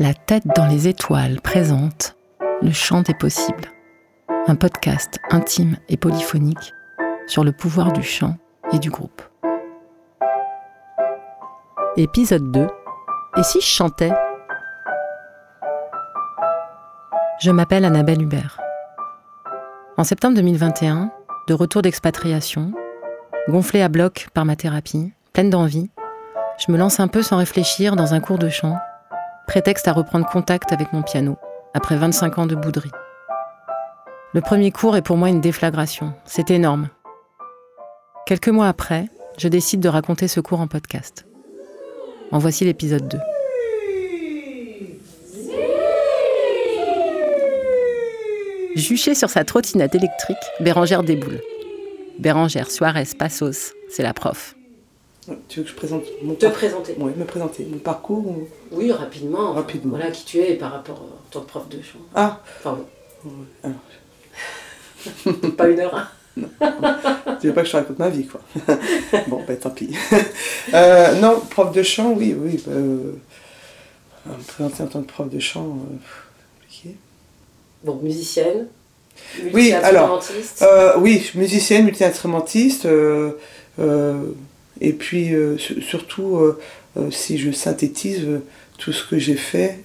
La tête dans les étoiles présente Le chant des possibles, un podcast intime et polyphonique sur le pouvoir du chant et du groupe. Épisode 2 Et si je chantais? Je m'appelle Annabelle Hubert. En septembre 2021, de retour d'expatriation, gonflée à bloc par ma thérapie, pleine d'envie, je me lance un peu sans réfléchir dans un cours de chant prétexte à reprendre contact avec mon piano, après 25 ans de bouderie. Le premier cours est pour moi une déflagration, c'est énorme. Quelques mois après, je décide de raconter ce cours en podcast. En voici l'épisode 2. Juchée sur sa trottinette électrique, Bérangère déboule. Bérangère Suarez Passos, c'est la prof. Tu veux que je présente mon Te présenter. Oui, me présenter. Mon parcours ou... Oui, rapidement. Rapidement. Voilà qui tu es par rapport euh, en tant que prof de chant. Ah Enfin, Ouais, alors, bon, pas une heure. hein. Tu veux pas que je te raconte ma vie, quoi. bon, ben tant pis. Euh, non, prof de chant, oui, oui. bah, euh, me présenter en tant que prof de chant, euh, compliqué. Bon, musicienne. Oui, alors, multi-instrumentiste. Oui, musicienne, multi-instrumentiste. euh, et puis, euh, su- surtout, euh, euh, si je synthétise, tout ce que j'ai fait,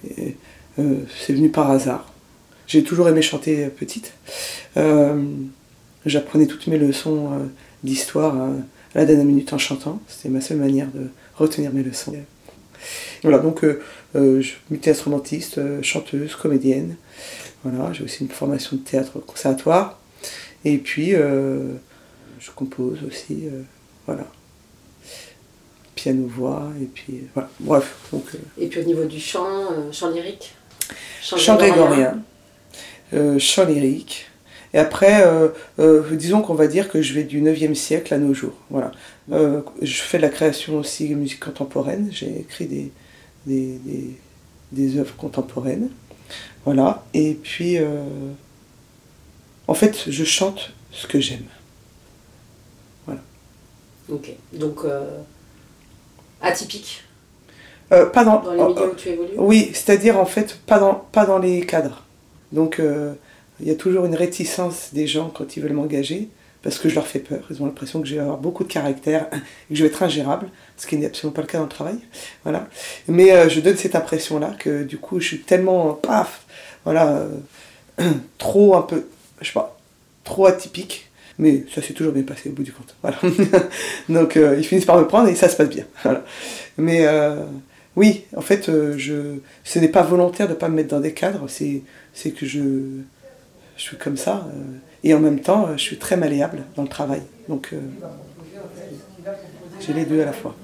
c'est venu par hasard. J'ai toujours aimé chanter petite. J'apprenais toutes mes leçons d'histoire à la dernière minute en chantant. C'était ma seule manière de retenir mes leçons. Voilà, donc euh, euh, je- multi-instrumentiste, euh, chanteuse, comédienne. Voilà, j'ai aussi une formation de théâtre conservatoire. Et puis, je compose aussi, voilà. Piano-voix, et puis, euh, voilà. Bref, donc, euh, Et puis au niveau du chant, euh, chant lyrique? chant grégorien, chant lyrique. Et après, euh, euh, disons qu'on va dire que je vais du 9e siècle à nos jours. Voilà. Euh, je fais de la création aussi de musique contemporaine. J'ai écrit des, des, des, des œuvres contemporaines. Voilà. Et puis, en fait, je chante ce que j'aime. Ok. Donc, atypique Euh, pas dans, dans les milieux oh, où tu évolues? Oui, c'est-à-dire en fait pas dans, pas dans les cadres. Donc euh, il y a toujours une réticence des gens quand ils veulent m'engager parce que je leur fais peur. Ils ont l'impression que je vais avoir beaucoup de caractère et que je vais être ingérable, ce qui n'est absolument pas le cas dans le travail. Voilà. Mais euh, je donne cette impression-là que du coup je suis tellement paf, voilà, euh, trop un peu, je sais pas, trop atypique. Mais ça s'est toujours bien passé au bout du compte. Voilà. Donc euh, ils finissent par me prendre et ça se passe bien. Voilà. Mais euh, oui, en fait, euh, je, ce n'est pas volontaire de ne pas me mettre dans des cadres, c'est, c'est que je, je suis comme ça. et en même temps, je suis très malléable dans le travail. Donc, j'ai les deux à la fois.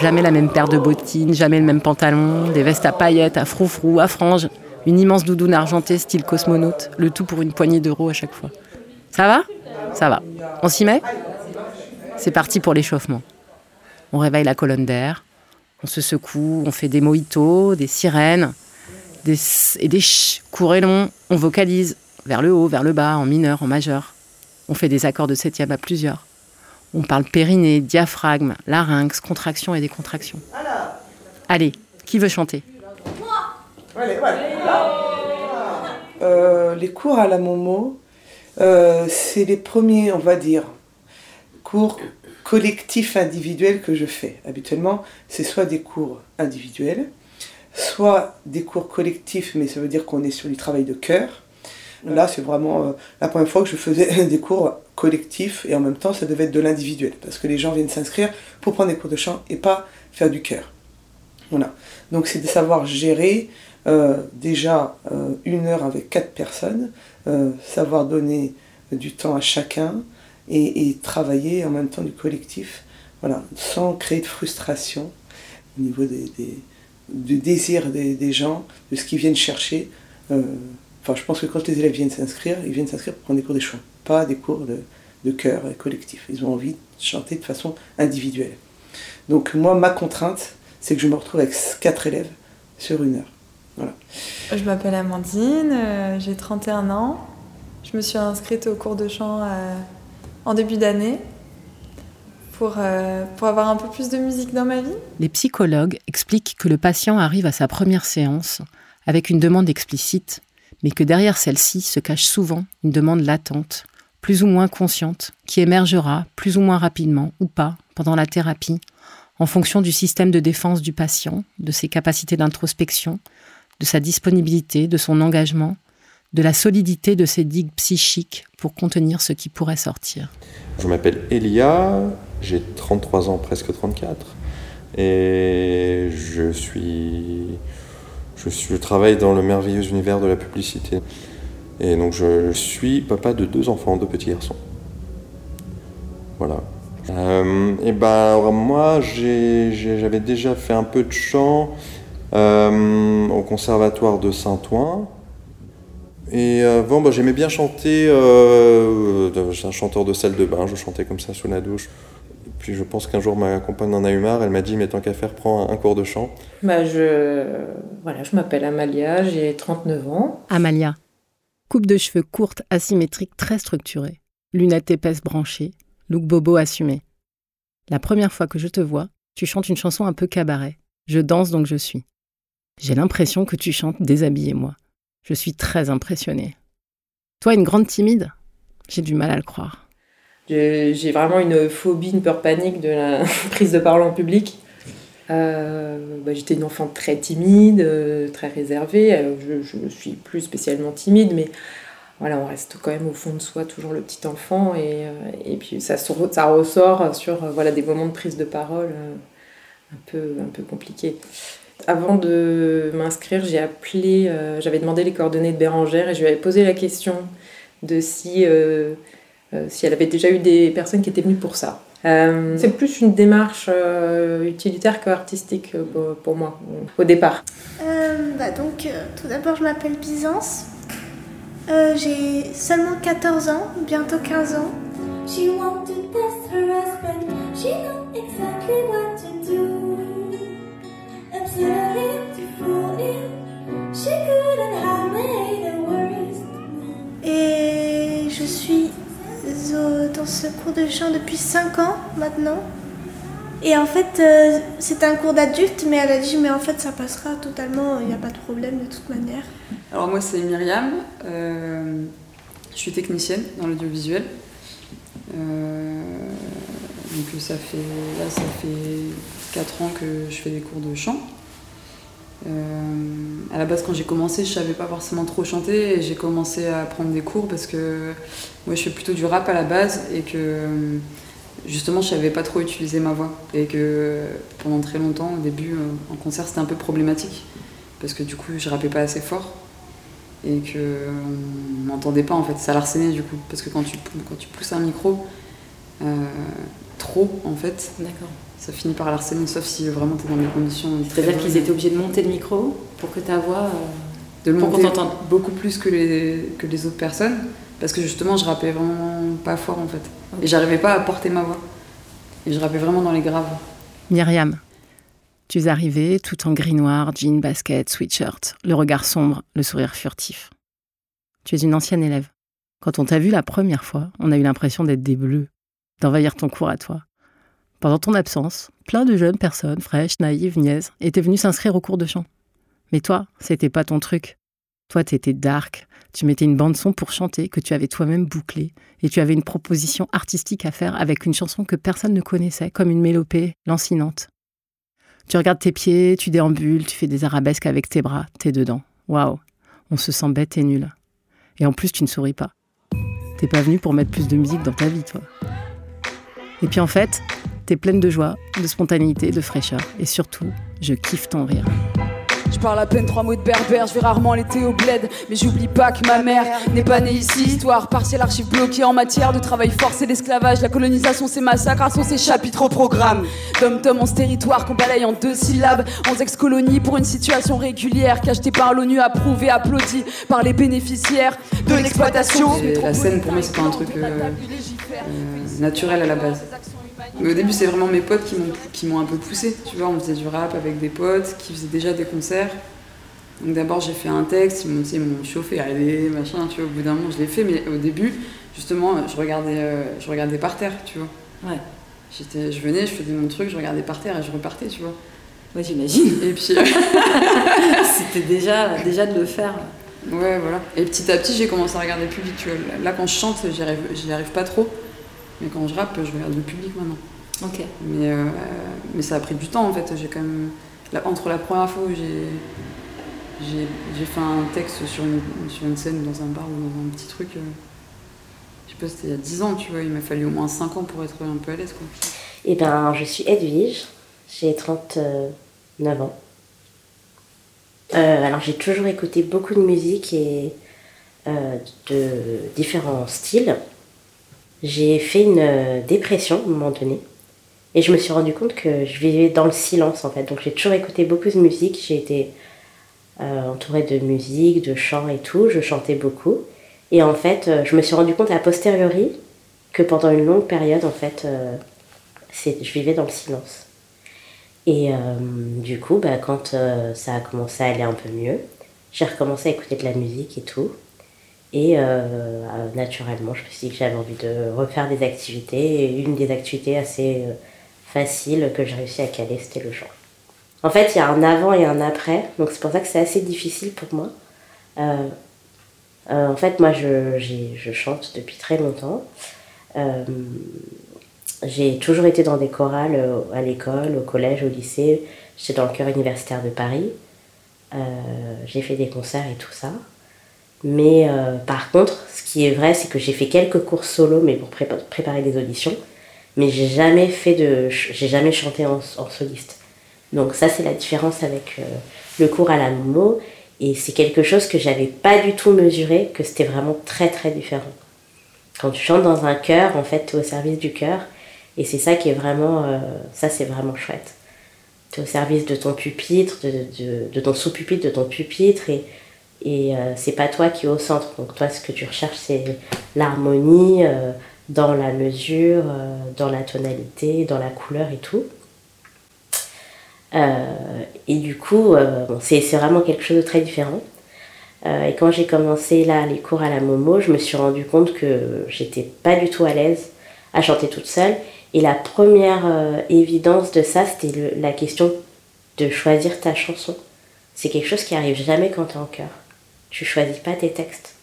Jamais la même paire de bottines, jamais le même pantalon, des vestes à paillettes, à froufrou, à franges, une immense doudoune argentée style cosmonaute, le tout pour une poignée d'euros à chaque fois. Ça va? Ça va. On s'y met? C'est parti pour l'échauffement. On réveille la colonne d'air, on se secoue, on fait des mojitos, des sirènes, des et des ch, et longs, on vocalise, vers le haut, vers le bas, en mineur, en majeur. On fait des accords de septième à plusieurs. On parle périnée, diaphragme, larynx, contraction et décontraction. Allez, qui veut chanter? Euh, les cours à la Momo, euh, c'est les premiers, on va dire, cours collectifs individuels que je fais. Habituellement, c'est soit des cours individuels, soit des cours collectifs, mais ça veut dire qu'on est sur du travail de cœur. Là, c'est vraiment euh, la première fois que je faisais des cours collectifs et en même temps, ça devait être de l'individuel parce que les gens viennent s'inscrire pour prendre des cours de chant et pas faire du cœur. Voilà. Donc, c'est de savoir gérer euh, déjà euh, une heure avec quatre personnes, euh, savoir donner du temps à chacun et, travailler en même temps du collectif, voilà, sans créer de frustration au niveau des, des- du désir des, des gens, de ce qu'ils viennent chercher. Enfin, je pense que quand les élèves viennent s'inscrire, ils viennent s'inscrire pour prendre des cours de chant, pas des cours de, de chœur et collectif. Ils ont envie de chanter de façon individuelle. Donc moi, ma contrainte, c'est que je me retrouve avec quatre élèves sur une heure. Je m'appelle Amandine, euh, j'ai 31 ans. Je me suis inscrite au cours de chant euh, en début d'année pour, euh, pour avoir un peu plus de musique dans ma vie. Les psychologues expliquent que le patient arrive à sa première séance avec une demande explicite, mais que derrière celle-ci se cache souvent une demande latente, plus ou moins consciente, qui émergera plus ou moins rapidement ou pas pendant la thérapie, en fonction du système de défense du patient, de ses capacités d'introspection, de sa disponibilité, de son engagement, de la solidité de ses digues psychiques pour contenir ce qui pourrait sortir. Je m'appelle Elia, j'ai 33 ans, presque 34, et je suis, je travaille dans le merveilleux univers de la publicité. Et donc je suis papa de deux enfants, deux petits garçons. Voilà. Euh, et ben moi j'avais déjà fait un peu de chant au conservatoire de Saint-Ouen. Et avant, bah, j'aimais bien chanter. Euh, un chanteur de salle de bain, je chantais comme ça sous la douche. Et puis je pense qu'un jour ma compagne en a eu marre, elle m'a dit mais tant qu'à faire, prends un cours de chant. Bah, je voilà, je m'appelle Amalia, j'ai 39 ans. Amalia, coupe de cheveux courte, asymétrique, très structurée, lunettes épaisses branchées, look bobo assumé. La première fois que je te vois, tu chantes une chanson un peu cabaret. Je danse donc je suis. J'ai l'impression que tu chantes Déshabillez-moi. Je suis très impressionnée. Toi, une grande timide? J'ai du mal à le croire. J'ai vraiment une phobie, une peur panique de la prise de parole en public. Euh, bah, J'étais une enfant très timide, euh, très réservée. Euh, je ne suis plus spécialement timide, mais voilà, on reste quand même au fond de soi toujours le petit enfant. Et, puis ça, ça ressort sur voilà, des moments de prise de parole un, peu, un peu compliqués. Avant de m'inscrire, j'ai appelé, euh, j'avais demandé les coordonnées de Bérangère et je lui avais posé la question de si, euh, euh, si elle avait déjà eu des personnes qui étaient venues pour ça. c'est plus une démarche utilitaire qu'artistique pour moi, au départ. Bah donc, tout d'abord, je m'appelle Byzance. j'ai seulement 14 ans, bientôt 15 ans. She wanted test her husband. She knew exactly what dans ce cours de chant depuis 5 ans maintenant. Et en fait, euh, c'est un cours d'adulte, mais elle a dit, mais en fait, ça passera totalement, il n'y a pas de problème de toute manière. Alors moi, c'est Myriam, euh, je suis technicienne dans l'audiovisuel. Euh, donc ça fait, là, ça fait 4 ans que je fais des cours de chant. Euh, à la base, quand j'ai commencé, je savais pas forcément trop chanter et j'ai commencé à prendre des cours parce que moi je fais plutôt du rap à la base et que justement je savais pas trop utiliser ma voix et que pendant très longtemps, au début, euh, en concert, c'était un peu problématique parce que du coup, je rappais pas assez fort et que on m'entendait pas en fait. Ça l'arsenait du coup parce que quand tu, quand tu pousses un micro euh, trop en fait, d'accord ça finit par harcèlement, sauf si vraiment tu es dans des conditions. C'est-à-dire qu'ils étaient obligés de monter le micro pour que ta voix. Euh, de le monter beaucoup plus que les, que les autres personnes, parce que justement je rappais vraiment pas fort en fait. Et j'arrivais pas à porter ma voix. Et je rappais vraiment dans les graves. Myriam, tu es arrivée tout en gris noir, jean, basket, sweatshirt, le regard sombre, le sourire furtif. Tu es une ancienne élève. Quand on t'a vu la première fois, on a eu l'impression d'être des bleus, d'envahir ton cours à toi. Pendant ton absence, plein de jeunes personnes, fraîches, naïves, niaises, étaient venues s'inscrire au cours de chant. Mais toi, c'était pas ton truc. Toi, t'étais dark. Tu mettais une bande-son pour chanter que tu avais toi-même bouclée. Et tu avais une proposition artistique à faire avec une chanson que personne ne connaissait, comme une mélopée lancinante. Tu regardes tes pieds, tu déambules, tu fais des arabesques avec tes bras, t'es dedans. Waouh, on se sent bête et nul. Et en plus, tu ne souris pas. T'es pas venu pour mettre plus de musique dans ta vie, toi. Et puis en fait, T'es pleine de joie, de spontanéité, de fraîcheur. Et surtout, je kiffe ton rire. Je parle à peine trois mots de berbère, je vais rarement l'été au bled, mais j'oublie pas que ma mère n'est pas née ici. Histoire partielle, archive bloquée en matière de travail forcé, l'esclavage, la colonisation, ses massacres, sont ces chapitres au programme. Tom Tom en ce territoire qu'on balaye en deux syllabes, en ex-colonie pour une situation régulière, cachetée par l'ONU, approuvée, applaudie par les bénéficiaires de l'exploitation. La scène pour moi c'est pas un truc euh, euh, naturel à la base. Mais au début, c'est vraiment mes potes qui m'ont un peu poussé. Tu vois, on faisait du rap avec des potes qui faisaient déjà des concerts. Donc d'abord, j'ai fait un texte, ils m'ont chauffé, allez, machin, tu vois, au bout d'un moment, je l'ai fait. Mais au début, justement, je regardais, euh, je regardais par terre, tu vois. Ouais. J'étais, je venais, je faisais mon truc, je regardais par terre et je repartais, tu vois. Moi, j'imagine. Et puis. C'était déjà, déjà de le faire. Ouais, voilà. Et petit à petit, j'ai commencé à regarder. Tu vois. Là, quand je chante, j'y arrive, j'y arrive pas trop. Mais quand je rappe, je regarde le public maintenant. Ok. Mais, euh, mais ça a pris du temps en fait. J'ai quand même. entre la première fois où j'ai. Fait un texte sur une, sur une scène dans un bar ou dans un petit truc. euh, je sais pas, c'était il y a 10 ans, tu vois. Il m'a fallu au moins 5 ans pour être un peu à l'aise, quoi. Eh ben, je suis Edwige, j'ai 39 ans. Euh, alors, j'ai toujours écouté beaucoup de musique et de différents styles. J'ai fait une euh, dépression à un moment donné et je me suis rendu compte que je vivais dans le silence en fait. Donc, j'ai toujours écouté beaucoup de musique. J'ai été euh, entourée de musique, de chants et tout. Je chantais beaucoup. Et en fait, euh, je me suis rendu compte a posteriori que pendant une longue période, en fait, je vivais dans le silence. Et du coup, bah, quand ça a commencé à aller un peu mieux, j'ai recommencé à écouter de la musique et tout. Et euh, euh, naturellement, je me suis dit que j'avais envie de refaire des activités. Et une des activités assez euh, faciles que j'ai réussi à caler, c'était le chant. En fait, il y a un avant et un après, donc c'est pour ça que c'est assez difficile pour moi. En fait, moi, je, je chante depuis très longtemps. J'ai toujours été dans des chorales à l'école, au collège, au lycée. J'étais dans le chœur universitaire de Paris. J'ai fait des concerts et tout ça. Mais euh, par contre, ce qui est vrai, c'est que j'ai fait quelques cours solo, mais pour prépa- préparer des auditions. Mais j'ai jamais fait de, j'ai jamais chanté en, en soliste. Donc ça, c'est la différence avec euh, le cours à la Momo. Et c'est quelque chose que j'avais pas du tout mesuré, que c'était vraiment très très différent. Quand tu chantes dans un chœur, en fait, tu es au service du chœur. Et c'est ça qui est vraiment, euh, ça c'est vraiment chouette. Tu es au service de ton pupitre, de, de, de ton sous-pupitre, de ton pupitre. Et, et euh, c'est pas toi qui es au centre. Donc toi, ce que tu recherches, c'est l'harmonie euh, dans la mesure, euh, dans la tonalité, dans la couleur et tout. Et du coup, bon, c'est vraiment quelque chose de très différent. Et quand j'ai commencé là les cours à la Momo, je me suis rendu compte que j'étais pas du tout à l'aise à chanter toute seule. Et la première évidence de ça, c'était la question de choisir ta chanson. C'est quelque chose qui arrive jamais quand tu es en chœur. Tu choisis pas tes textes.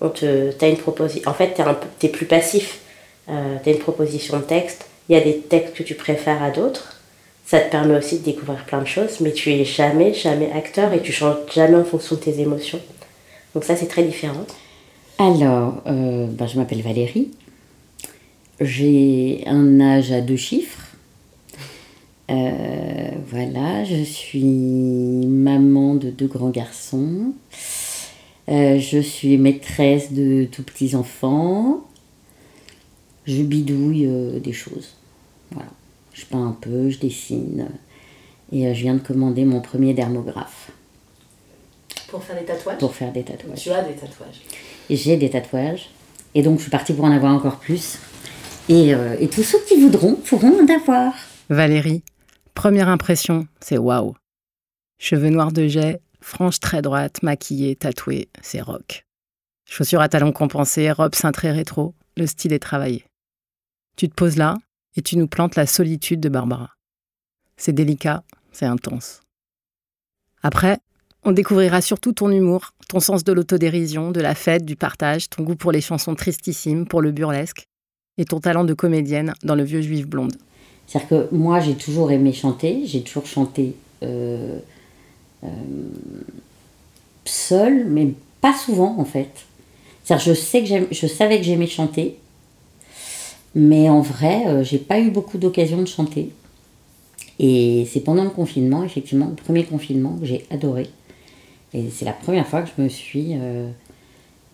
On te, t'as une. En fait, tu es, plus passif. Euh, tu as une proposition de texte. Il y a des textes que tu préfères à d'autres. Ça te permet aussi de découvrir plein de choses, mais tu es jamais, jamais acteur et tu chantes jamais en fonction de tes émotions. Donc ça, c'est très différent. Alors, euh, ben, je m'appelle Valérie. J'ai un âge à deux chiffres. Euh, voilà, je suis maman de deux grands garçons. Euh, je suis maîtresse de tout petits enfants. Je bidouille euh, des choses. Voilà. Je peins un peu, je dessine. Et euh, je viens de commander mon premier dermographe Pour faire des tatouages pour faire des tatouages. Tu as des tatouages. J'ai des tatouages. Et donc, je suis partie pour en avoir encore plus. Et, euh, et tous ceux qui voudront pourront en avoir. Valérie, première impression, c'est waouh. Cheveux noirs de jet, frange très droite, maquillée, tatouée, c'est rock. Chaussures à talons compensés, robe cintrée rétro, le style est travaillé. Tu te poses là et tu nous plantes la solitude de Barbara. C'est délicat, c'est intense. Après, on découvrira surtout ton humour, ton sens de l'autodérision, de la fête, du partage, ton goût pour les chansons tristissimes, pour le burlesque, et ton talent de comédienne dans Le Vieux Juif Blonde. C'est-à-dire que moi, j'ai toujours aimé chanter. J'ai toujours chanté euh, euh, seule, mais pas souvent, en fait. C'est-à-dire, je, que je savais que j'aimais chanter, mais en vrai, euh, j'ai pas eu beaucoup d'occasions de chanter. Et c'est pendant le confinement, effectivement, le premier confinement, que j'ai adoré. Et c'est la première fois que je me suis euh,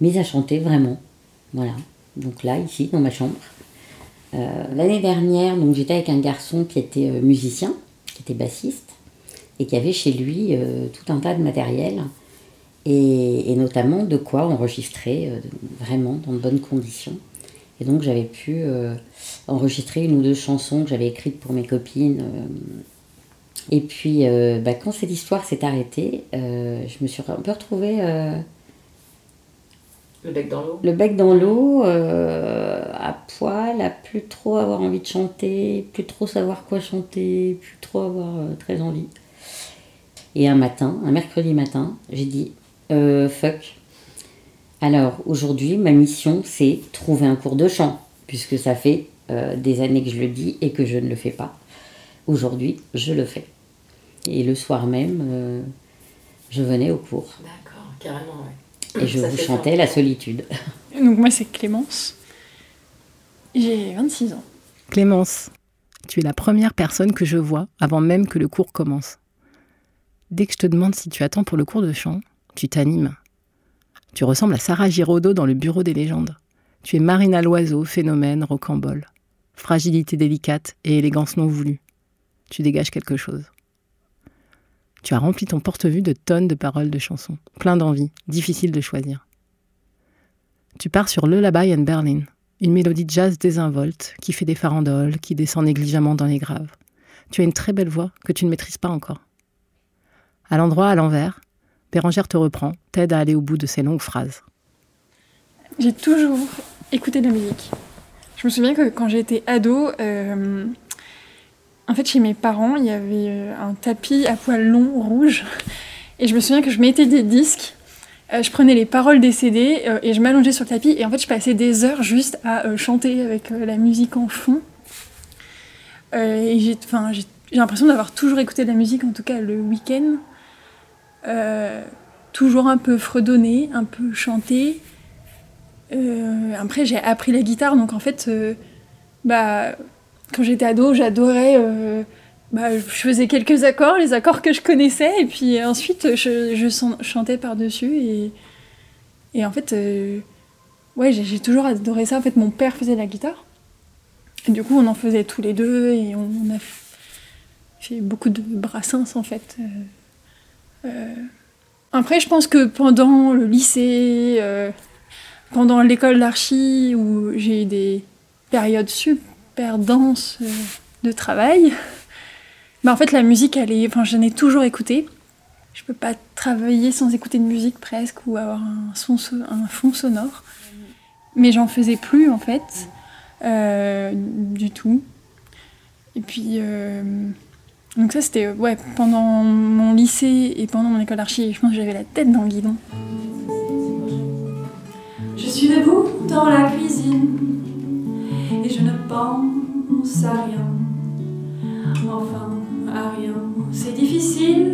mise à chanter vraiment. Voilà. Donc là, ici, dans ma chambre. Euh, L'année dernière, donc j'étais avec un garçon qui était euh, musicien, qui était bassiste, et qui avait chez lui euh, tout un tas de matériel, et, et notamment de quoi enregistrer vraiment dans de bonnes conditions. Et donc j'avais pu euh, enregistrer une ou deux chansons que j'avais écrites pour mes copines. euh. et puis euh, bah, quand cette histoire s'est arrêtée, je me suis un peu retrouvée Le bec dans l'eau Le bec dans l'eau, à poil, à plus trop avoir envie de chanter, plus trop savoir quoi chanter, plus trop avoir euh, très envie. Et un matin, un mercredi matin, j'ai dit euh, fuck. Alors aujourd'hui, ma mission, c'est trouver un cours de chant, puisque ça fait euh, des années que je le dis et que je ne le fais pas. Aujourd'hui, je le fais. Et le soir même, euh, je venais au cours. D'accord, carrément, ouais. Et je Ça vous chantais fort. la solitude. Donc moi c'est Clémence. J'ai 26 ans. Clémence, tu es la première personne que je vois avant même que le cours commence. Dès que je te demande si tu attends pour le cours de chant, tu t'animes. Tu ressembles à Sarah Giraudot dans le bureau des légendes. Tu es Marina Loiseau, phénomène, rocambole. Fragilité délicate et élégance non voulue. Tu dégages quelque chose. Tu as rempli ton porte-vue de tonnes de paroles de chansons, plein d'envie, difficile de choisir. Tu pars sur Lullaby and Berlin, une mélodie de jazz désinvolte qui fait des farandoles, qui descend négligemment dans les graves. Tu as une très belle voix que tu ne maîtrises pas encore. À l'endroit à l'envers, Bérangère te reprend, t'aide à aller au bout de ces longues phrases. J'ai toujours écouté de la musique. Je me souviens que quand j'étais ado, euh, en fait chez mes parents, il y avait euh, un tapis à poils longs rouge. Et je me souviens que je mettais des disques, euh, je prenais les paroles des CD euh, et je m'allongeais sur le tapis. Et en fait, je passais des heures juste à euh, chanter avec la musique en fond. Et j'ai l'impression d'avoir toujours écouté de la musique, en tout cas le week-end. Toujours un peu fredonné, un peu chanté. Après, j'ai appris la guitare, donc en fait, bah, quand j'étais ado, j'adorais. Bah, je faisais quelques accords, les accords que je connaissais, et puis ensuite, je, chantais par-dessus. Et, et en fait, euh, ouais, j'ai toujours adoré ça. En fait, mon père faisait la guitare. Et du coup, on en faisait tous les deux, et on, a fait beaucoup de brassins, en fait. Euh, euh, Après, je pense que pendant le lycée, pendant l'école d'archi, où j'ai eu des périodes super denses de travail, bah en fait, la musique, elle est, enfin, j'en ai toujours écouté. Je peux pas travailler sans écouter de musique presque ou avoir un, son, so- un fond sonore. Mais j'en faisais plus en fait, euh, du tout. Et puis, euh, donc ça c'était ouais, pendant mon lycée et pendant mon école d'archi, je pense que j'avais la tête dans le guidon. Je suis debout dans la cuisine et je ne pense à rien. Enfin, à rien. C'est difficile,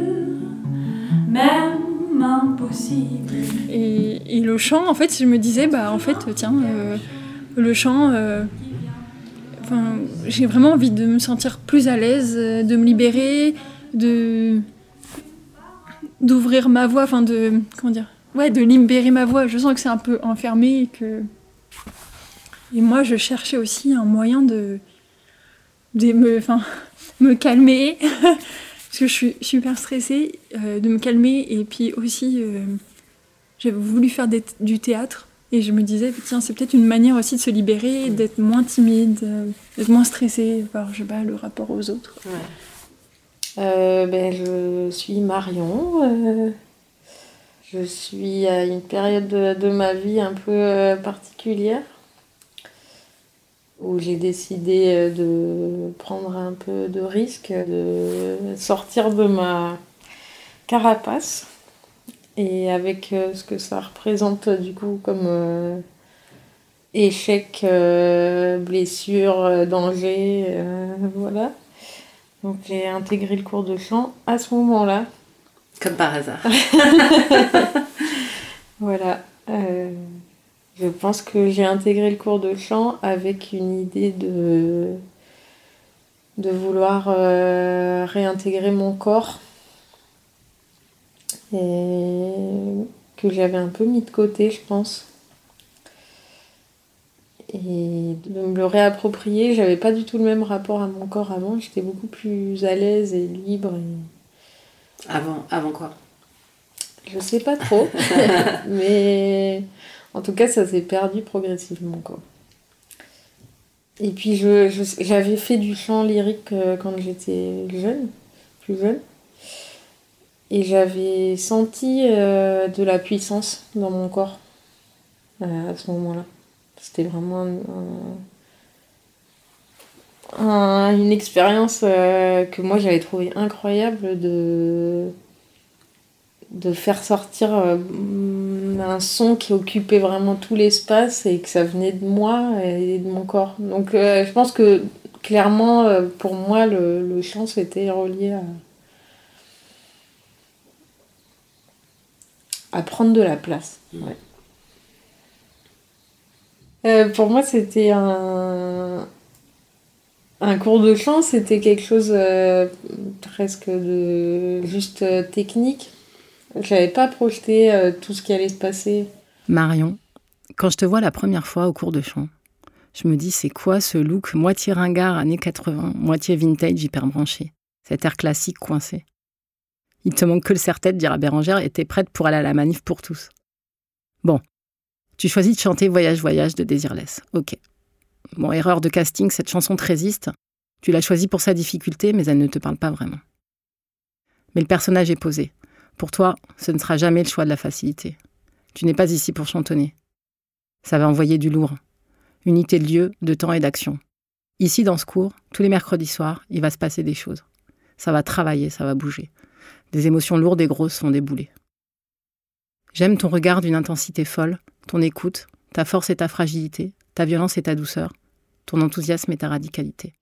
même impossible. Et, le chant, en fait, je me disais, bah en fait, tiens, euh, le chant, euh, j'ai vraiment envie de me sentir plus à l'aise, de me libérer, de d'ouvrir ma voix, enfin de comment dire, ouais, de libérer ma voix. Je sens que c'est un peu enfermé et que et moi, je cherchais aussi un moyen de de me, me calmer. Parce que je suis super stressée, euh, de me calmer. Et puis aussi euh, j'avais voulu faire des- du théâtre. Et je me disais tiens c'est peut-être une manière aussi de se libérer, d'être moins timide, euh, d'être moins stressée par je sais pas le rapport aux autres. Euh, ben, je suis Marion. euh, je suis à une période de, de ma vie un peu euh, particulière où j'ai décidé euh, de prendre un peu de risque, de sortir de ma carapace et avec euh, ce que ça représente du coup comme euh, échec, euh, blessure, danger, euh, voilà. Donc j'ai intégré le cours de chant à ce moment-là. Comme par hasard. Voilà. Je pense que j'ai intégré le cours de chant avec une idée de, de vouloir euh, réintégrer mon corps et que j'avais un peu mis de côté, je pense. Et de me le réapproprier, j'avais pas du tout le même rapport à mon corps avant, j'étais beaucoup plus à l'aise et libre. et- Avant, avant quoi? Je sais pas trop, mais en tout cas, ça s'est perdu progressivement. Et puis, je, je- j'avais fait du chant lyrique euh, quand j'étais jeune, plus jeune. Et j'avais senti euh, de la puissance dans mon corps. euh, à ce moment-là. C'était vraiment un- un- une expérience que moi j'avais trouvé incroyable de, de faire sortir euh, un son qui occupait vraiment tout l'espace et que ça venait de moi et de mon corps. Donc euh, je pense que clairement euh, pour moi le, le chant c'était relié à, à prendre de la place. ouais. Euh, pour moi, c'était un, un cours de chant, c'était quelque chose euh, presque de juste technique. Je n'avais pas projeté euh, tout ce qui allait se passer. Marion, quand je te vois la première fois au cours de chant, je me dis c'est quoi ce look moitié ringard années 80, moitié vintage hyper branché, cet air classique coincé? Il te manque que le serre-tête, dira Bérangère, et t'es prête pour aller à la manif pour tous. Bon, tu choisis de chanter Voyage, voyage de Désirless. Ok. Bon, erreur de casting, cette chanson te résiste. Tu l'as choisie pour sa difficulté, mais elle ne te parle pas vraiment. Mais le personnage est posé. Pour toi, ce ne sera jamais le choix de la facilité. Tu n'es pas ici pour chantonner. Ça va envoyer du lourd. Unité de lieu, de temps et d'action. Ici, dans ce cours, tous les mercredis soirs, il va se passer des choses. Ça va travailler, ça va bouger. Des émotions lourdes et grosses sont déboulées. J'aime ton regard d'une intensité folle, ton écoute, ta force et ta fragilité, ta violence et ta douceur, ton enthousiasme et ta radicalité.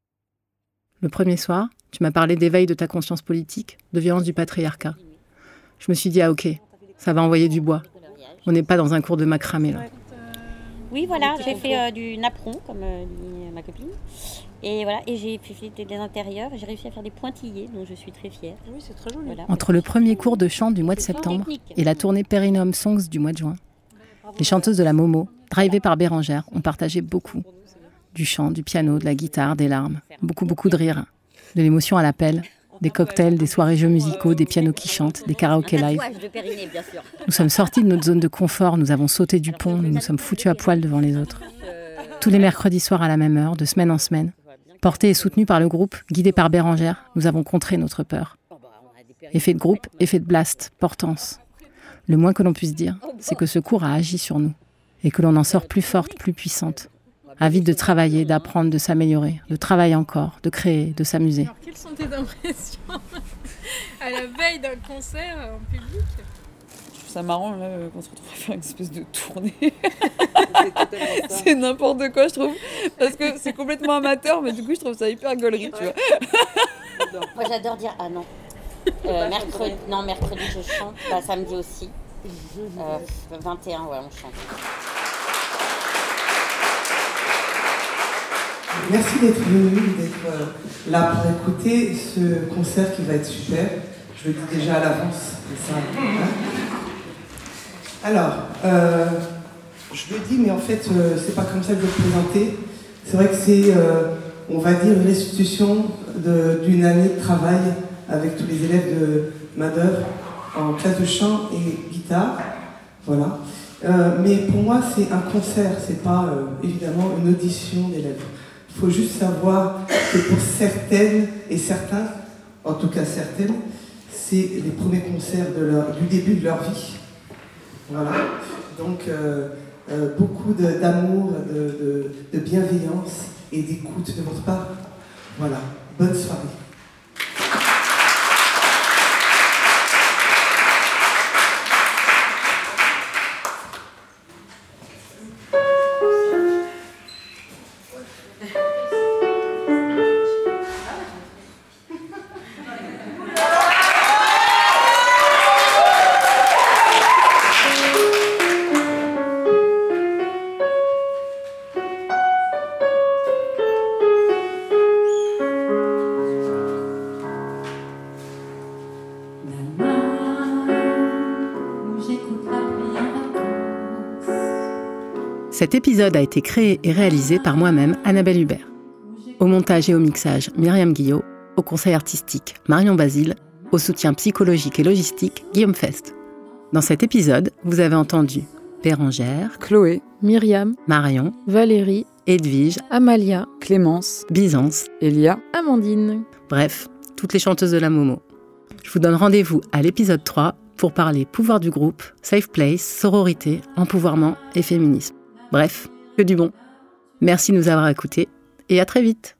Le premier soir, tu m'as parlé d'éveil de ta conscience politique, de violence du patriarcat. Je me suis dit, ah ok, ça va envoyer du bois. On n'est pas dans un cours de macramé là. Oui, voilà, j'ai fait euh, du napperon, comme euh, dit ma copine. Et voilà, et j'ai fait des, des intérieurs. J'ai réussi à faire des pointillés, dont je suis très fière. Oui, c'est très joli. Entre le premier cours de chant du mois de septembre et la tournée Perinum Songs du mois de juin, les chanteuses de la Momo, drivées par Bérangère, ont partagé beaucoup. Du chant, du piano, de la guitare, des larmes, beaucoup, beaucoup de rire, de l'émotion à l'appel, des cocktails, des soirées jeux musicaux, des pianos qui chantent, des karaokés live. Nous sommes sortis de notre zone de confort, nous avons sauté du pont, nous nous sommes foutus à poil devant les autres. Tous les mercredis soirs à la même heure, de semaine en semaine, portés et soutenus par le groupe, guidés par Bérangère, nous avons contré notre peur. Effet de groupe, effet de blast, portance. Le moins que l'on puisse dire, c'est que ce cours a agi sur nous et que l'on en sort plus forte, plus puissante, avide de travailler, d'apprendre, de s'améliorer, de travailler encore, de créer, de s'amuser. Alors, quelles sont tes impressions à la veille d'un concert en public? Je trouve ça marrant là, qu'on se retrouve à faire une espèce de tournée. c'est n'importe quoi, je trouve. Parce que c'est complètement amateur, mais du coup, je trouve ça hyper gaulerie, tu vois. Moi, j'adore dire ah non. Euh, mercredi, non, mercredi, je chante. Bah, samedi aussi. Euh, 21, ouais, on chante. Merci d'être venu, d'être euh, là pour écouter ce concert qui va être super. Je le dis déjà à l'avance. hein. Alors, euh, je le dis, mais en fait, euh, c'est pas comme ça que je vais le présenter. C'est vrai que c'est, euh, on va dire, une restitution d'une année de travail avec tous les élèves de main d'œuvre en classe de chant et guitare. Voilà. Mais pour moi, c'est un concert, c'est pas évidemment une audition d'élèves. Il faut juste savoir que pour certaines et certains, en tout cas certaines, c'est les premiers concerts du début de leur vie. Voilà. Donc, euh, euh, beaucoup d'amour, de, de- de bienveillance et d'écoute de votre part. Voilà. Bonne soirée. Cet épisode a été créé et réalisé par moi-même, Annabelle Hubert. Au montage et au mixage, Myriam Guillot. Au conseil artistique, Marion Basile. Au soutien psychologique et logistique, Guillaume Fest. Dans cet épisode, vous avez entendu Bérangère, Chloé, Myriam, Marion, Valérie, Edwige, Amalia, Clémence, Byzance, Elia, Amandine. bref, toutes les chanteuses de la Momo. Je vous donne rendez-vous à l'épisode 3 pour parler pouvoir du groupe, safe place, sororité, empouvoirment et féminisme. Bref, que du bon. Merci de nous avoir écoutés et à très vite.